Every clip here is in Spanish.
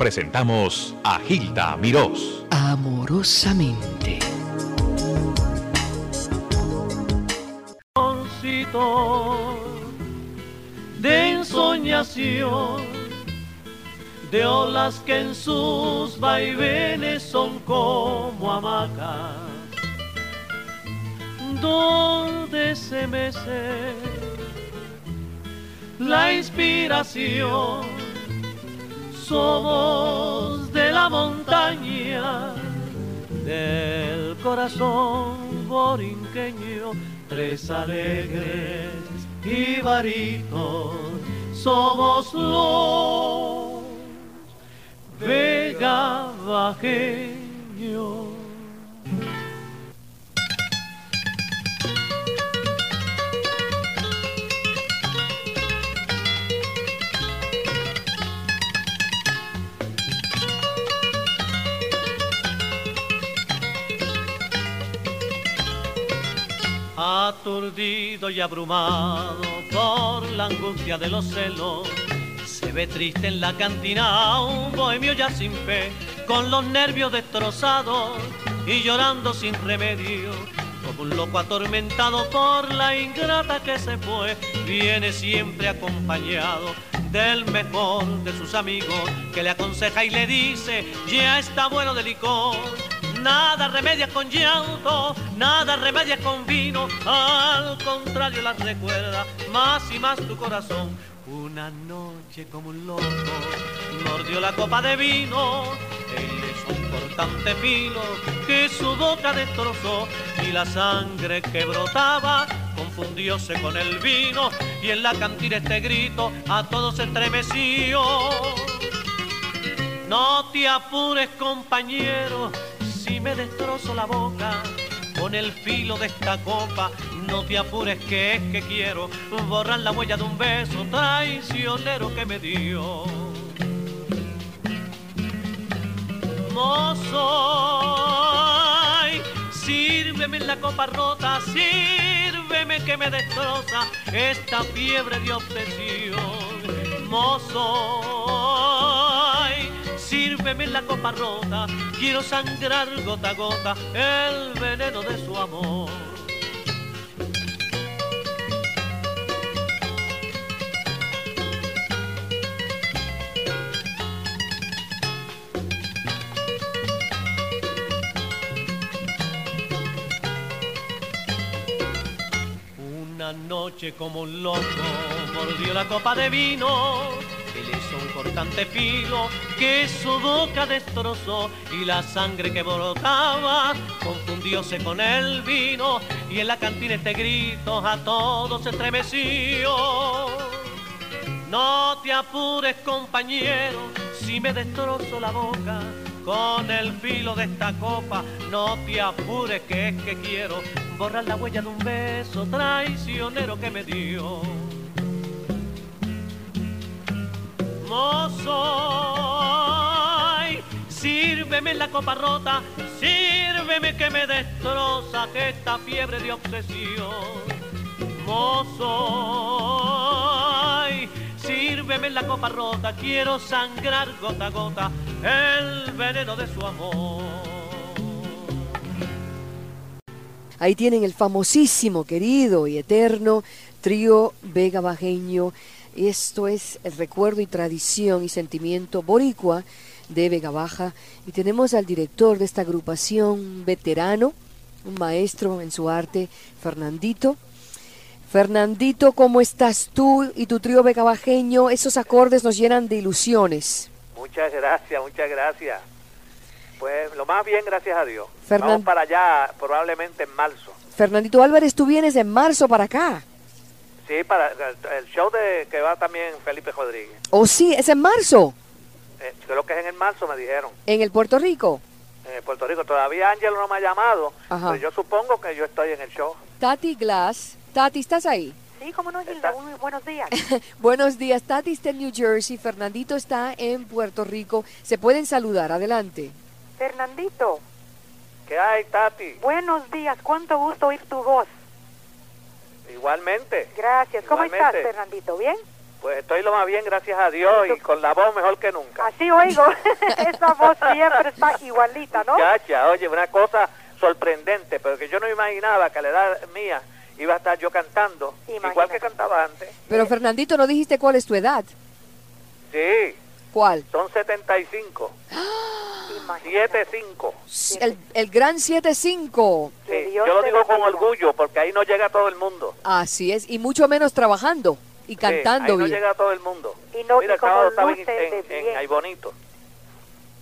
presentamos a Gilda Mirós. Amorosamente. De ensoñación, de olas que en sus vaivenes son como hamacas, donde se mece la inspiración somos de la montaña, del corazón borinqueño, tres alegres y varitos, somos los Vega aturdido y abrumado por la angustia de los celos. Se ve triste en la cantina un bohemio ya sin fe, con los nervios destrozados y llorando sin remedio. Como un loco atormentado por la ingrata que se fue, viene siempre acompañado del mejor de sus amigos, que le aconseja y le dice, ya está bueno de licor Nada remedia con llanto, nada remedia con vino, al contrario las recuerda más y más tu corazón. Una noche como un loco mordió la copa de vino, él es un cortante filo que su boca destrozó y la sangre que brotaba confundióse con el vino y en la cantina este grito a todos estremeció. No te apures compañero, me destrozo la boca con el filo de esta copa, no te apures que es que quiero borrar la huella de un beso traicionero que me dio. Mozo, sírveme en la copa rota, sírveme que me destroza esta fiebre de obsesión. Mozo, sírveme la copa rota, quiero sangrar gota a gota el veneno de su amor. Una noche como un loco mordió la copa de vino un cortante filo que su boca destrozó y la sangre que brotaba confundióse con el vino y en la cantina este grito a todos estremeció. No te apures compañero si me destrozo la boca con el filo de esta copa, no te apures que es que quiero borrar la huella de un beso traicionero que me dio. Mozo, sírveme la copa rota, sírveme que me destroza esta fiebre de obsesión. Mozo, sírveme la copa rota, quiero sangrar gota a gota el veneno de su amor. Ahí tienen el famosísimo, querido y eterno trío Vega Bajeño esto es el recuerdo y tradición y sentimiento boricua de Vega Baja. Y tenemos al director de esta agrupación, veterano, un maestro en su arte, Fernandito. Fernandito, ¿cómo estás tú y tu trío vegabajeño? Esos acordes nos llenan de ilusiones. Muchas gracias, muchas gracias. Pues lo más bien, gracias a Dios. Vamos para allá probablemente en marzo. Fernandito Álvarez, tú vienes en marzo para acá. Sí, para el show de que va también Felipe Rodríguez. ¿Oh, sí? ¿Es en marzo? Eh, creo que es en el marzo, me dijeron. ¿En el Puerto Rico? En el Puerto Rico. Todavía Ángel no me ha llamado, pero yo supongo que yo estoy en el show. Tati Glass. Tati, ¿estás ahí? Sí, cómo no, Gilda. buenos días. buenos días. Tati está en New Jersey, Fernandito está en Puerto Rico. Se pueden saludar, adelante. Fernandito. ¿Qué hay, Tati? Buenos días, cuánto gusto oír tu voz. Igualmente. Gracias. ¿Cómo estás, Fernandito? ¿Bien? Pues estoy lo más bien, gracias a Dios, y con la voz mejor que nunca. Así oigo, esa voz siempre está igualita, ¿no? Chacha, oye, una cosa sorprendente, pero que yo no imaginaba que a la edad mía iba a estar yo cantando, igual que cantaba antes. Pero Fernandito, ¿no dijiste cuál es tu edad? Sí. ¿Cuál? Son 75. 75. El, el gran 75. Sí, yo lo digo con orgullo porque ahí no llega todo el mundo. Así es, y mucho menos trabajando y cantando sí, ahí no llega todo el mundo. Y no, Mira, y como estaba en, en, en, Bonito.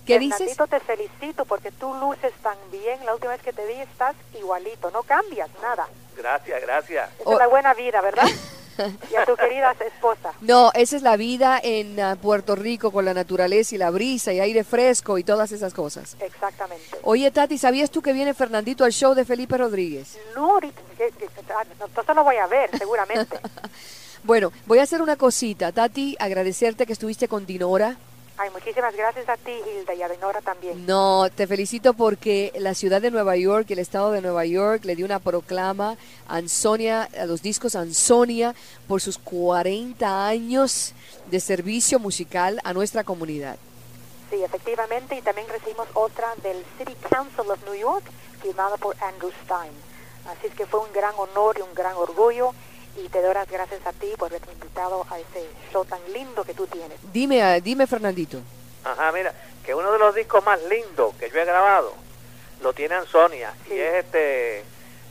¿Qué dices? te felicito porque tú luces tan bien. La última vez que te vi estás igualito, no cambias nada. Gracias, gracias. Esa es la buena vida, ¿verdad? y a tu querida esposa. No, esa es la vida en uh, Puerto Rico con la naturaleza y la brisa y aire fresco y todas esas cosas. Exactamente. Oye, Tati, ¿sabías tú que viene Fernandito al show de Felipe Rodríguez? No, ahorita, entonces lo voy a ver, seguramente. bueno, voy a hacer una cosita. Tati, agradecerte que estuviste con Dinora Ay, muchísimas gracias a ti, Hilda, y a Dinora también. No, te felicito porque la ciudad de Nueva York y el estado de Nueva York le dio una proclama a Ansonia, a los discos Ansonia, por sus 40 años de servicio musical a nuestra comunidad. Sí, efectivamente, y también recibimos otra del City Council of New York, firmada por Andrew Stein. Así es que fue un gran honor y un gran orgullo y te doy las gracias a ti por haberme invitado a ese show tan lindo que tú tienes. Dime, ah, dime Fernandito. Ajá, mira, que uno de los discos más lindos que yo he grabado lo tiene Ansonia y es este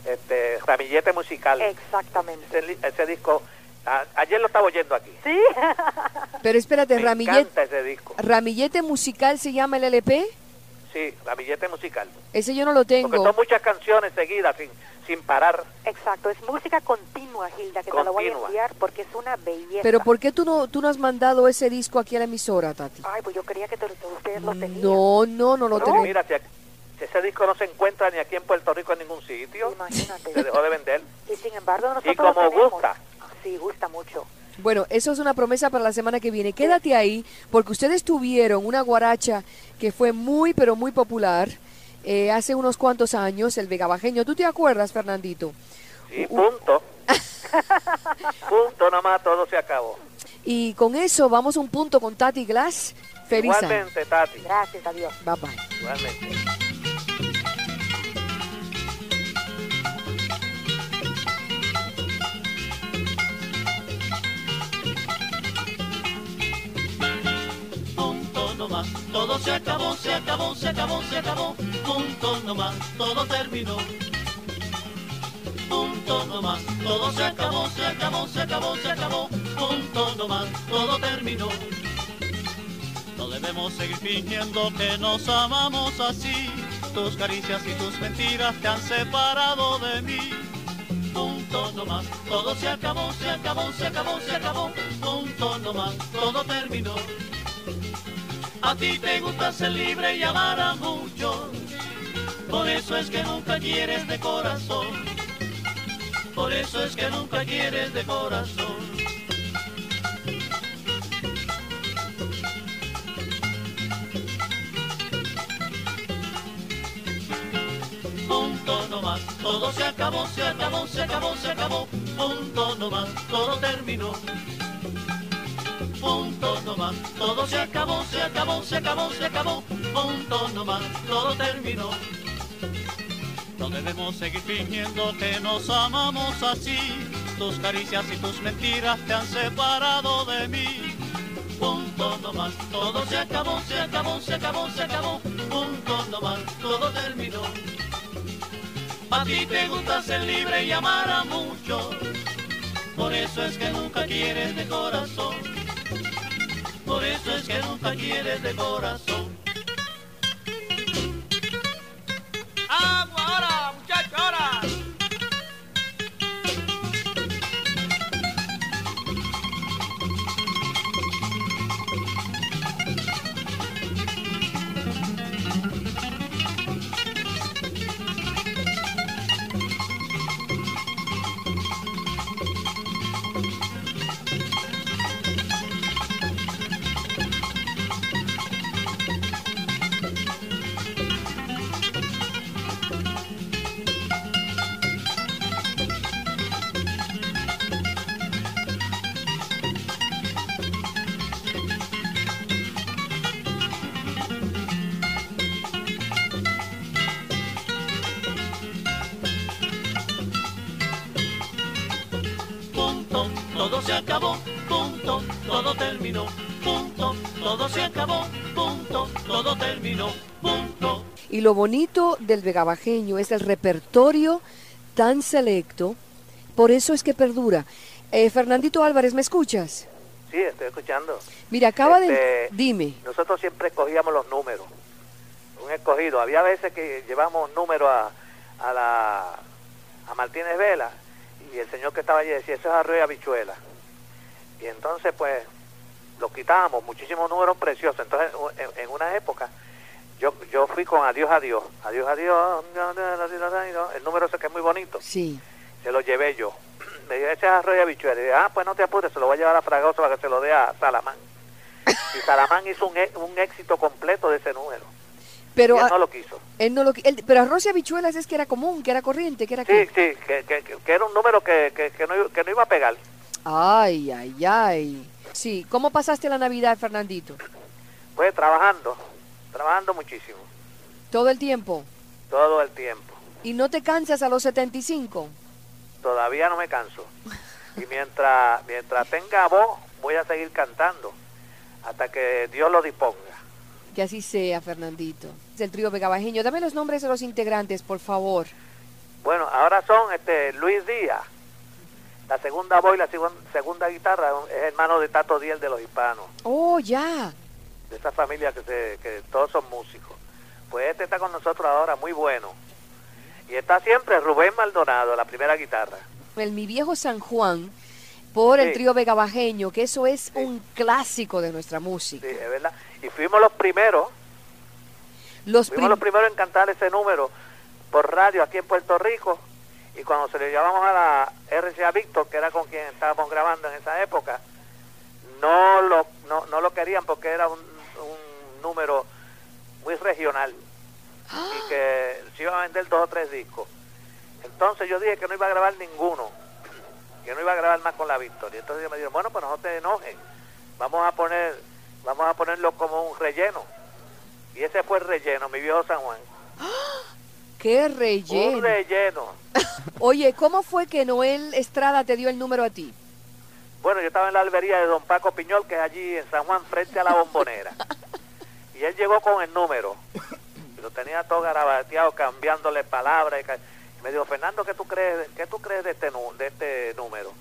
este Ramillete Musical. Exactamente. Ese, disco ayer lo estaba oyendo aquí. Sí. Pero espérate, Me Ramillete encanta ese disco. Ramillete Musical se llama el LP? Sí, Ramillete Musical. Ese yo no lo tengo. Porque son muchas canciones seguidas sin sin parar. Exacto, es música continua, Gilda, que te lo voy a enviar porque es una belleza. Pero ¿por qué tú no, tú no has mandado ese disco aquí a la emisora, Tati? Ay, pues yo quería que te, ustedes lo tenían. No, no, no lo tenemos. Mira, si, ese disco no se encuentra ni aquí en Puerto Rico en ningún sitio, Imagínate. se dejó de vender. Y sin embargo nosotros Y como lo gusta. Sí, gusta mucho. Bueno, eso es una promesa para la semana que viene. Quédate ahí, porque ustedes tuvieron una guaracha que fue muy, pero muy popular eh, hace unos cuantos años, el vegabajeño. ¿Tú te acuerdas, Fernandito? Sí, punto. punto nomás, todo se acabó. Y con eso vamos a un punto con Tati Glass. Feliz Igualmente, Tati. Gracias, adiós. Bye bye. Igualmente. Todo se acabó, se acabó, se acabó, se acabó. Punto nomás, todo terminó punto nomás, todo se acabó, se acabó, se acabó, se acabó, punto nomás, todo terminó. No debemos seguir fingiendo que nos amamos así, tus caricias y tus mentiras te han separado de mí. Punto nomás, todo se acabó, se acabó, se acabó, se acabó, punto nomás, todo terminó. A ti te gusta ser libre y amar a muchos, por eso es que nunca quieres de corazón por eso es que nunca quieres de corazón. Punto no más, todo se acabó, se acabó, se acabó, se acabó. Punto no más, todo terminó. Punto no más, todo se acabó, se acabó, se acabó, se acabó. Punto no más, todo terminó. No debemos seguir fingiendo que nos amamos así. Tus caricias y tus mentiras te han separado de mí. Punto no más, todo se acabó, se acabó, se acabó, se acabó. Punto no más, todo terminó. A ti te gusta ser libre y amar a muchos. Por eso es que nunca quieres de corazón. Por eso es que nunca quieres de corazón. Terminó, punto, todo se acabó, punto, todo terminó, punto. Y lo bonito del vegabajeño es el repertorio tan selecto, por eso es que perdura. Eh, Fernandito Álvarez, ¿me escuchas? Sí, estoy escuchando. Mira, acaba de... Este, Dime. Nosotros siempre escogíamos los números. Un escogido. Había veces que llevamos números a, a la a Martínez Vela y el señor que estaba allí decía, eso es arroz y habichuela. Y entonces, pues, lo quitábamos, muchísimos números preciosos. Entonces, en, en una época, yo, yo fui con Adiós, Adiós, Adiós, Adiós, el número ese que es muy bonito, Sí. se lo llevé yo. Me dio ese arroz y habichuela. Y dije, ah, pues no te apures, se lo voy a llevar a Fragoso para que se lo dé a Salamán. Y Salamán hizo un, e- un éxito completo de ese número. Pero, y él a- no lo quiso. él no lo él- pero arroz y habichuelas es que era común, que era corriente, que era... Sí, que- sí, que, que, que- era un número que, que, que no, que no iba a pegar. Ay, ay, ay. Sí, ¿cómo pasaste la Navidad, Fernandito? Pues trabajando, trabajando muchísimo, Todo el tiempo. todo el tiempo. ¿Y no te cansas a los 75? Todavía no me canso. Y mientras, mientras tenga voz, voy a seguir cantando hasta que Dios lo disponga. Que así sea, Fernandito. Es el trío vegabajeño. Dame los nombres de los integrantes, por favor. Bueno, ahora son este Luis Díaz, la segunda voz y la segun- segunda guitarra, es hermano de Tato Diel de los hispanos. Oh, ya. de esa familia que, se, que todos son músicos. Pues este está con nosotros ahora, muy bueno. Y está siempre Rubén Maldonado, la primera guitarra. El Mi Viejo San Juan por el Sí. trío vegabajeño, que eso es un clásico de nuestra Sí, música. es verdad. Y fuimos los primeros, Los fuimos los prim- primeros en cantar ese número por radio aquí en Puerto Rico. Y cuando se le llevamos a la RCA Víctor, que era con quien estábamos grabando en esa época, no lo, no, no lo querían porque era un, un número muy regional. y que se iba a vender dos o tres discos. Entonces yo dije que no iba a grabar ninguno, que no iba a grabar más con la Victoria. Entonces ellos me dijeron, bueno, pues no te enojen, vamos a poner, vamos a ponerlo como un relleno. Y ese fue el relleno, mi viejo San Juan. ¡Qué Un relleno! relleno. Oye, ¿cómo fue que Noel Estrada te dio el número a ti? Bueno, yo estaba en la albería de Don Paco Piñol, que es allí en San Juan, frente a la bombonera. Y él llegó con el número. Y lo tenía todo garabateado, cambiándole palabras. Y, me dijo, Fernando, ¿qué tú crees, qué tú crees de, este, de este número?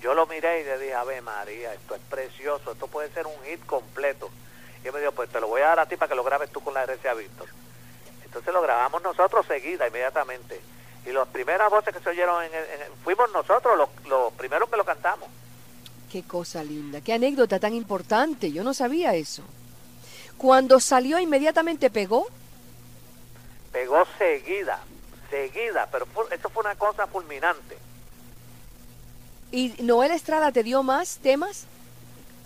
Yo lo miré y le dije, Ave María, esto es precioso, esto puede ser un hit completo. Y él me dijo, pues te lo voy a dar a ti para que lo grabes tú con la RCA Víctor. Entonces lo grabamos nosotros seguida, inmediatamente. Y las primeras voces que se oyeron, en en fuimos nosotros los, los primeros que lo cantamos. Qué cosa linda, qué anécdota tan importante. Yo no sabía eso. Cuando salió inmediatamente pegó. pegó seguida, seguida, pero fue- eso fue una cosa fulminante. ¿Y Noel Estrada te dio más temas?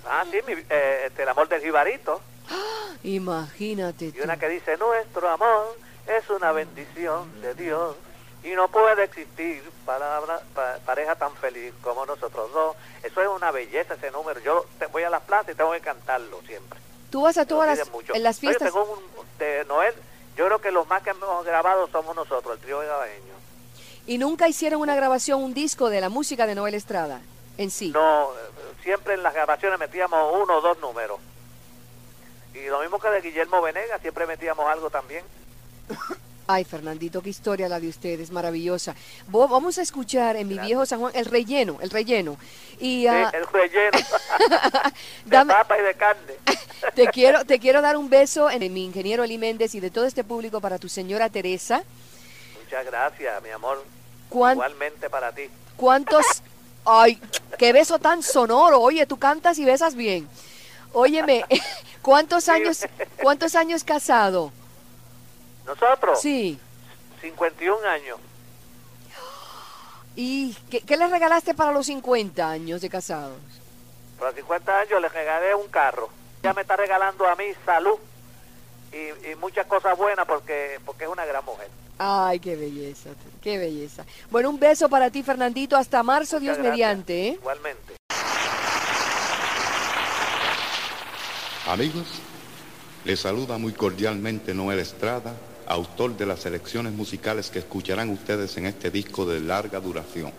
Ah, sí, mi- eh, este, el amor del jibarito, Imagínate y una que dice, nuestro amor es una bendición de Dios, y no puede existir palabra, pa- pareja tan feliz como nosotros dos. Eso es una belleza ese número. Yo te- voy a las plazas y tengo que cantarlo siempre. Tú vas a todas las, en las fiestas. tengo un- de Noel, yo creo que los más que hemos grabado somos nosotros, el trío vegabeño. Y nunca hicieron una grabación, un disco de la música de Noel Estrada en sí. No, eh, siempre en las grabaciones metíamos uno o dos números. Y lo mismo que de Guillermo Venegas, siempre metíamos algo también. Ay, Fernandito, qué historia la de ustedes, maravillosa. Vamos a escuchar en mi viejo San Juan el relleno, el relleno. Y Sí, ah, el relleno de Dame- papa y de carne. te quiero te quiero dar un beso en mi ingeniero Eli Méndez y de todo este público para tu señora Teresa. Muchas gracias, mi amor. ¿Cuán- Igualmente para ti. ¿Cuántos? Ay, qué beso tan sonoro. Oye, tú cantas y besas bien. Óyeme, ¿cuántos años, cuántos años casado? Nosotros, Sí. 51 años. ¿Y qué, qué le regalaste para los 50 años de casados? Por los 50 años le regalé un carro. Ya me está regalando a mí salud y, y muchas cosas buenas porque, porque es una gran mujer. Ay, qué belleza, qué belleza. Bueno, un beso para ti, Fernandito. Hasta marzo, Dios gracias. mediante, ¿eh? Igualmente. Amigos, les saluda muy cordialmente Noel Estrada, autor de las selecciones musicales que escucharán ustedes en este disco de larga duración.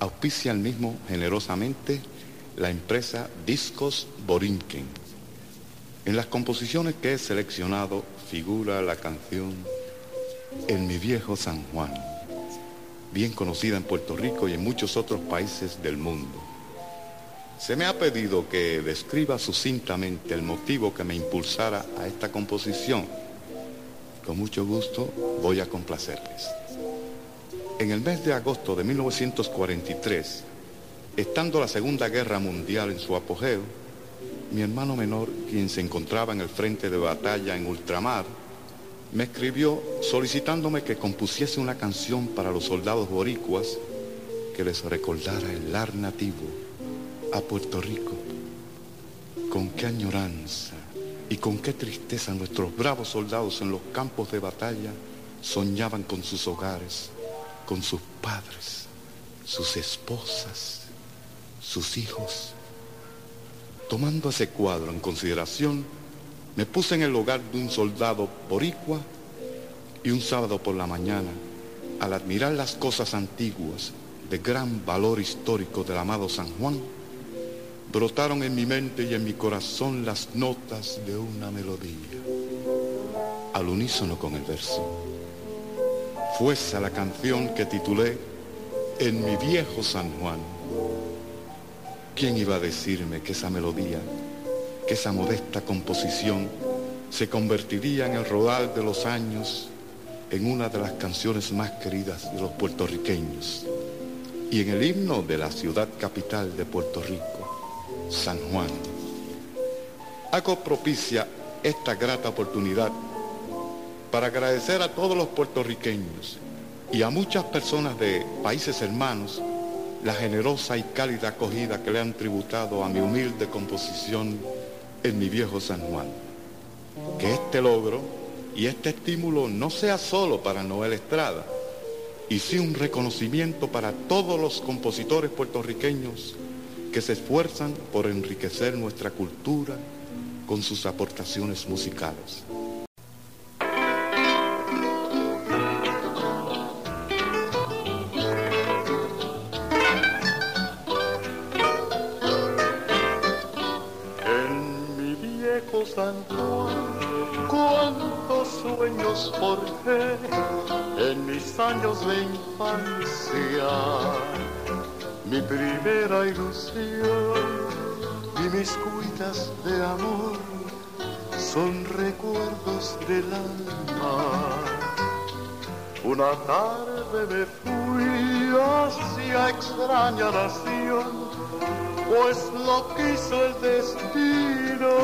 Auspicia el mismo generosamente la empresa Discos Borinquen. En las composiciones que he seleccionado figura la canción En mi viejo San Juan, bien conocida en Puerto Rico y en muchos otros países del mundo. Se me ha pedido que describa sucintamente el motivo que me impulsara a esta composición. Con mucho gusto voy a complacerles. En el mes de agosto de 1943, estando la Segunda Guerra Mundial en su apogeo, mi hermano menor, quien se encontraba en el frente de batalla en ultramar, me escribió solicitándome que compusiese una canción para los soldados boricuas que les recordara el lar nativo a Puerto Rico. Con qué añoranza y con qué tristeza nuestros bravos soldados en los campos de batalla soñaban con sus hogares, con sus padres, sus esposas, sus hijos. Tomando ese cuadro en consideración, me puse en el hogar de un soldado boricua y un sábado por la mañana, al admirar las cosas antiguas de gran valor histórico del amado San Juan, brotaron en mi mente y en mi corazón las notas de una melodía, al unísono con el verso. Fue esa la canción que titulé En mi viejo San Juan. ¿Quién iba a decirme que esa melodía, que esa modesta composición se convertiría en el rodal de los años en una de las canciones más queridas de los puertorriqueños y en el himno de la ciudad capital de Puerto Rico? San Juan. Hago propicia esta grata oportunidad para agradecer a todos los puertorriqueños y a muchas personas de países hermanos la generosa y cálida acogida que le han tributado a mi humilde composición en mi viejo San Juan. Que este logro y este estímulo no sea solo para Noel Estrada, y sí un reconocimiento para todos los compositores puertorriqueños que se esfuerzan por enriquecer nuestra cultura con sus aportaciones musicales. En mi viejo San Juan, cuántos sueños forjé en mis años de infancia mi primera ilusión y mis cuitas de amor son recuerdos del alma. Una tarde me fui hacia extraña nación, pues lo quiso el destino,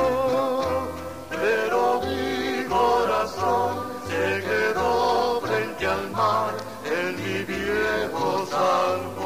pero mi corazón se quedó frente al mar en mi viejo San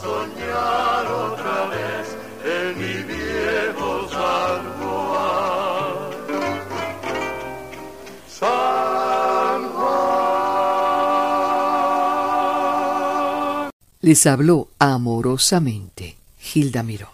soñar otra vez en mi viejo San Juan. San Juan. Les habló amorosamente Gilda Mirós.